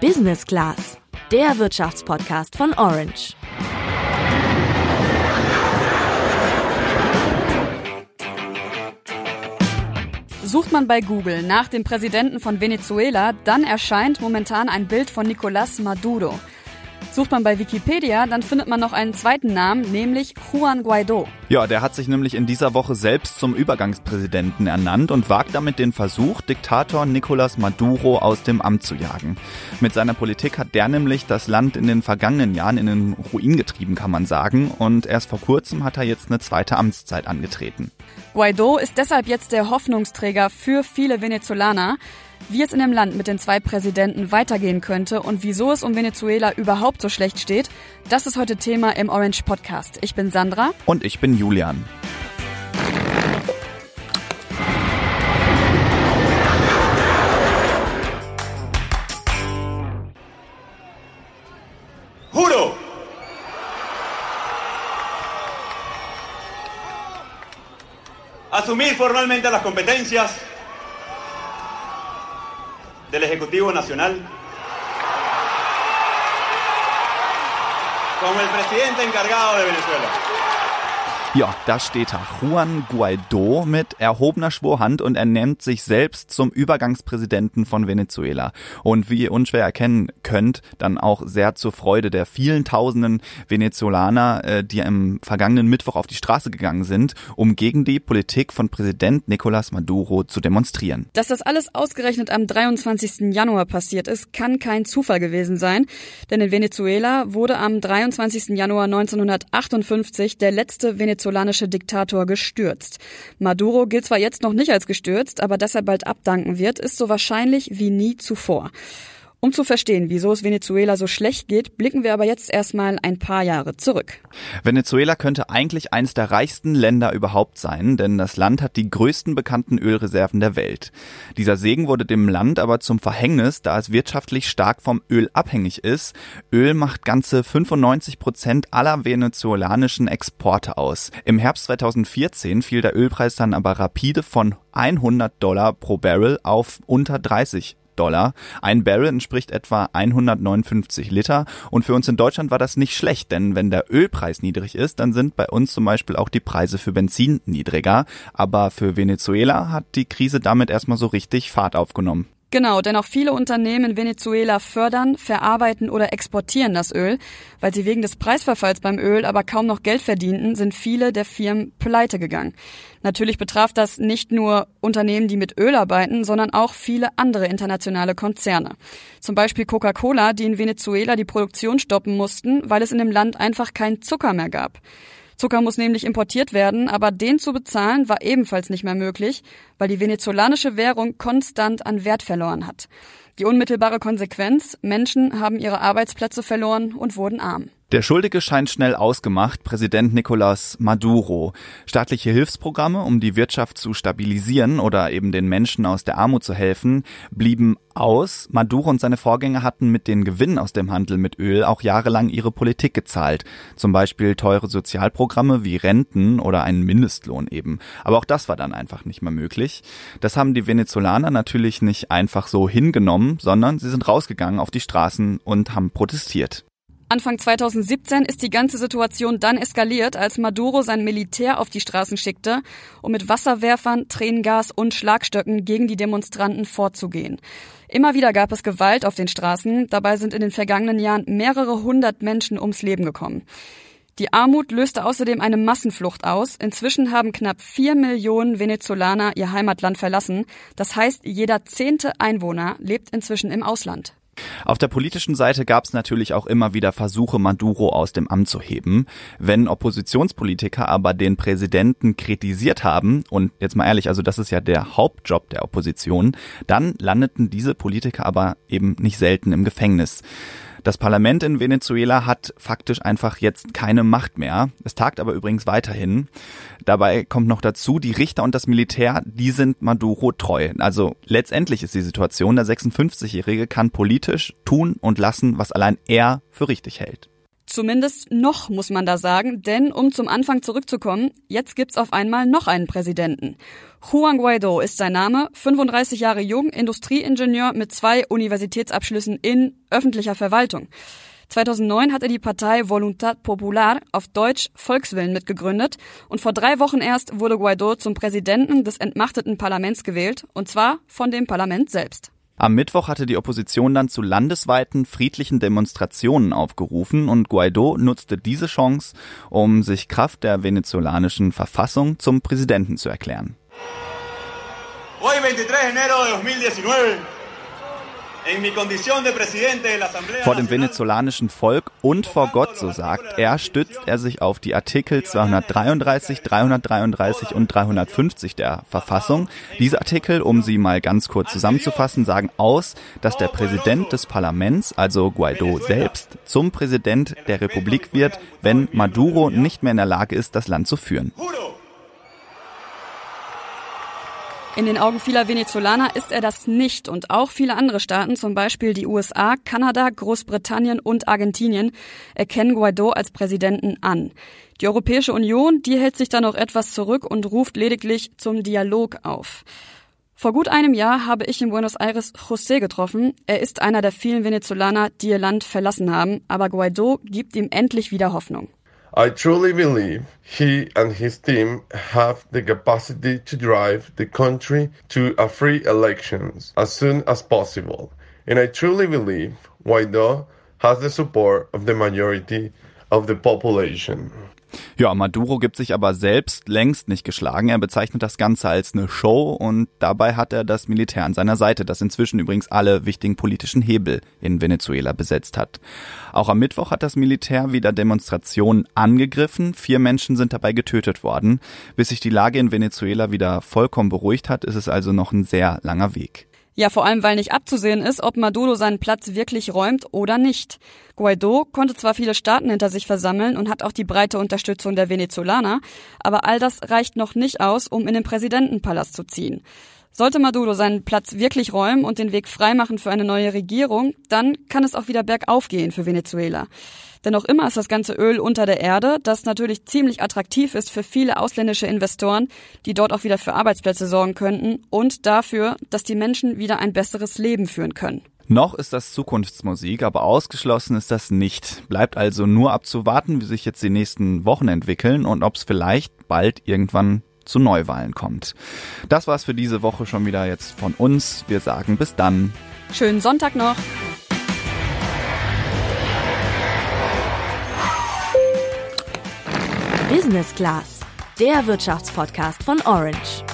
Business Class, der Wirtschaftspodcast von Orange. Sucht man bei Google nach dem Präsidenten von Venezuela, dann erscheint momentan ein Bild von Nicolás Maduro. Sucht man bei Wikipedia, dann findet man noch einen zweiten Namen, nämlich Juan Guaido. Ja, der hat sich nämlich in dieser Woche selbst zum Übergangspräsidenten ernannt und wagt damit den Versuch, Diktator Nicolás Maduro aus dem Amt zu jagen. Mit seiner Politik hat der nämlich das Land in den vergangenen Jahren in den Ruin getrieben, kann man sagen. Und erst vor kurzem hat er jetzt eine zweite Amtszeit angetreten. Guaido ist deshalb jetzt der Hoffnungsträger für viele Venezolaner wie es in dem Land mit den zwei Präsidenten weitergehen könnte und wieso es um Venezuela überhaupt so schlecht steht, das ist heute Thema im Orange Podcast. Ich bin Sandra. Und ich bin Julian. Juro. Asumir formalmente las competencias del Ejecutivo Nacional como el presidente encargado de Venezuela. Ja, da steht er. Juan Guaido mit erhobener Schwurhand und er nennt sich selbst zum Übergangspräsidenten von Venezuela. Und wie ihr unschwer erkennen könnt, dann auch sehr zur Freude der vielen tausenden Venezolaner, äh, die im vergangenen Mittwoch auf die Straße gegangen sind, um gegen die Politik von Präsident Nicolás Maduro zu demonstrieren. Dass das alles ausgerechnet am 23. Januar passiert ist, kann kein Zufall gewesen sein. Denn in Venezuela wurde am 23. Januar 1958 der letzte Venezuelaner venezolanische Diktator gestürzt. Maduro gilt zwar jetzt noch nicht als gestürzt, aber dass er bald abdanken wird, ist so wahrscheinlich wie nie zuvor. Um zu verstehen, wieso es Venezuela so schlecht geht, blicken wir aber jetzt erstmal ein paar Jahre zurück. Venezuela könnte eigentlich eines der reichsten Länder überhaupt sein, denn das Land hat die größten bekannten Ölreserven der Welt. Dieser Segen wurde dem Land aber zum Verhängnis, da es wirtschaftlich stark vom Öl abhängig ist. Öl macht ganze 95 Prozent aller venezolanischen Exporte aus. Im Herbst 2014 fiel der Ölpreis dann aber rapide von 100 Dollar pro Barrel auf unter 30 Dollar. Ein Barrel entspricht etwa 159 Liter und für uns in Deutschland war das nicht schlecht, denn wenn der Ölpreis niedrig ist, dann sind bei uns zum Beispiel auch die Preise für Benzin niedriger. Aber für Venezuela hat die Krise damit erstmal so richtig Fahrt aufgenommen. Genau, denn auch viele Unternehmen in Venezuela fördern, verarbeiten oder exportieren das Öl. Weil sie wegen des Preisverfalls beim Öl aber kaum noch Geld verdienten, sind viele der Firmen pleite gegangen. Natürlich betraf das nicht nur Unternehmen, die mit Öl arbeiten, sondern auch viele andere internationale Konzerne. Zum Beispiel Coca-Cola, die in Venezuela die Produktion stoppen mussten, weil es in dem Land einfach keinen Zucker mehr gab. Zucker muss nämlich importiert werden, aber den zu bezahlen war ebenfalls nicht mehr möglich, weil die venezolanische Währung konstant an Wert verloren hat. Die unmittelbare Konsequenz, Menschen haben ihre Arbeitsplätze verloren und wurden arm. Der Schuldige scheint schnell ausgemacht, Präsident Nicolás Maduro. Staatliche Hilfsprogramme, um die Wirtschaft zu stabilisieren oder eben den Menschen aus der Armut zu helfen, blieben aus. Maduro und seine Vorgänger hatten mit den Gewinnen aus dem Handel mit Öl auch jahrelang ihre Politik gezahlt. Zum Beispiel teure Sozialprogramme wie Renten oder einen Mindestlohn eben. Aber auch das war dann einfach nicht mehr möglich. Das haben die Venezolaner natürlich nicht einfach so hingenommen, sondern sie sind rausgegangen auf die Straßen und haben protestiert. Anfang 2017 ist die ganze Situation dann eskaliert, als Maduro sein Militär auf die Straßen schickte, um mit Wasserwerfern, Tränengas und Schlagstöcken gegen die Demonstranten vorzugehen. Immer wieder gab es Gewalt auf den Straßen, dabei sind in den vergangenen Jahren mehrere hundert Menschen ums Leben gekommen. Die Armut löste außerdem eine Massenflucht aus. Inzwischen haben knapp vier Millionen Venezolaner ihr Heimatland verlassen. Das heißt, jeder zehnte Einwohner lebt inzwischen im Ausland. Auf der politischen Seite gab es natürlich auch immer wieder Versuche, Maduro aus dem Amt zu heben. Wenn Oppositionspolitiker aber den Präsidenten kritisiert haben, und jetzt mal ehrlich, also das ist ja der Hauptjob der Opposition, dann landeten diese Politiker aber eben nicht selten im Gefängnis. Das Parlament in Venezuela hat faktisch einfach jetzt keine Macht mehr. Es tagt aber übrigens weiterhin. Dabei kommt noch dazu, die Richter und das Militär, die sind Maduro treu. Also letztendlich ist die Situation, der 56-Jährige kann politisch tun und lassen, was allein er für richtig hält. Zumindest noch, muss man da sagen, denn um zum Anfang zurückzukommen, jetzt gibt's auf einmal noch einen Präsidenten. Juan Guaido ist sein Name, 35 Jahre jung, Industrieingenieur mit zwei Universitätsabschlüssen in öffentlicher Verwaltung. 2009 hat er die Partei Voluntad Popular, auf Deutsch Volkswillen, mitgegründet und vor drei Wochen erst wurde Guaido zum Präsidenten des entmachteten Parlaments gewählt, und zwar von dem Parlament selbst. Am Mittwoch hatte die Opposition dann zu landesweiten friedlichen Demonstrationen aufgerufen und Guaido nutzte diese Chance, um sich Kraft der venezolanischen Verfassung zum Präsidenten zu erklären. Hoy 23 de enero de 2019 vor dem venezolanischen Volk und vor Gott, so sagt er, stützt er sich auf die Artikel 233, 333 und 350 der Verfassung. Diese Artikel, um sie mal ganz kurz zusammenzufassen, sagen aus, dass der Präsident des Parlaments, also Guaido selbst, zum Präsident der Republik wird, wenn Maduro nicht mehr in der Lage ist, das Land zu führen. In den Augen vieler Venezolaner ist er das nicht und auch viele andere Staaten, zum Beispiel die USA, Kanada, Großbritannien und Argentinien, erkennen Guaido als Präsidenten an. Die Europäische Union, die hält sich da noch etwas zurück und ruft lediglich zum Dialog auf. Vor gut einem Jahr habe ich in Buenos Aires José getroffen. Er ist einer der vielen Venezolaner, die ihr Land verlassen haben, aber Guaido gibt ihm endlich wieder Hoffnung. I truly believe he and his team have the capacity to drive the country to a free elections as soon as possible. And I truly believe Guaido has the support of the majority of the population. Ja, Maduro gibt sich aber selbst längst nicht geschlagen. Er bezeichnet das Ganze als eine Show und dabei hat er das Militär an seiner Seite, das inzwischen übrigens alle wichtigen politischen Hebel in Venezuela besetzt hat. Auch am Mittwoch hat das Militär wieder Demonstrationen angegriffen. Vier Menschen sind dabei getötet worden. Bis sich die Lage in Venezuela wieder vollkommen beruhigt hat, ist es also noch ein sehr langer Weg. Ja, vor allem, weil nicht abzusehen ist, ob Maduro seinen Platz wirklich räumt oder nicht. Guaido konnte zwar viele Staaten hinter sich versammeln und hat auch die breite Unterstützung der Venezolaner, aber all das reicht noch nicht aus, um in den Präsidentenpalast zu ziehen. Sollte Maduro seinen Platz wirklich räumen und den Weg freimachen für eine neue Regierung, dann kann es auch wieder bergauf gehen für Venezuela. Denn noch immer ist das ganze Öl unter der Erde, das natürlich ziemlich attraktiv ist für viele ausländische Investoren, die dort auch wieder für Arbeitsplätze sorgen könnten und dafür, dass die Menschen wieder ein besseres Leben führen können. Noch ist das Zukunftsmusik, aber ausgeschlossen ist das nicht. Bleibt also nur abzuwarten, wie sich jetzt die nächsten Wochen entwickeln und ob es vielleicht bald irgendwann zu Neuwahlen kommt. Das war's für diese Woche schon wieder jetzt von uns. Wir sagen bis dann. Schönen Sonntag noch. Business Class, der Wirtschaftspodcast von Orange.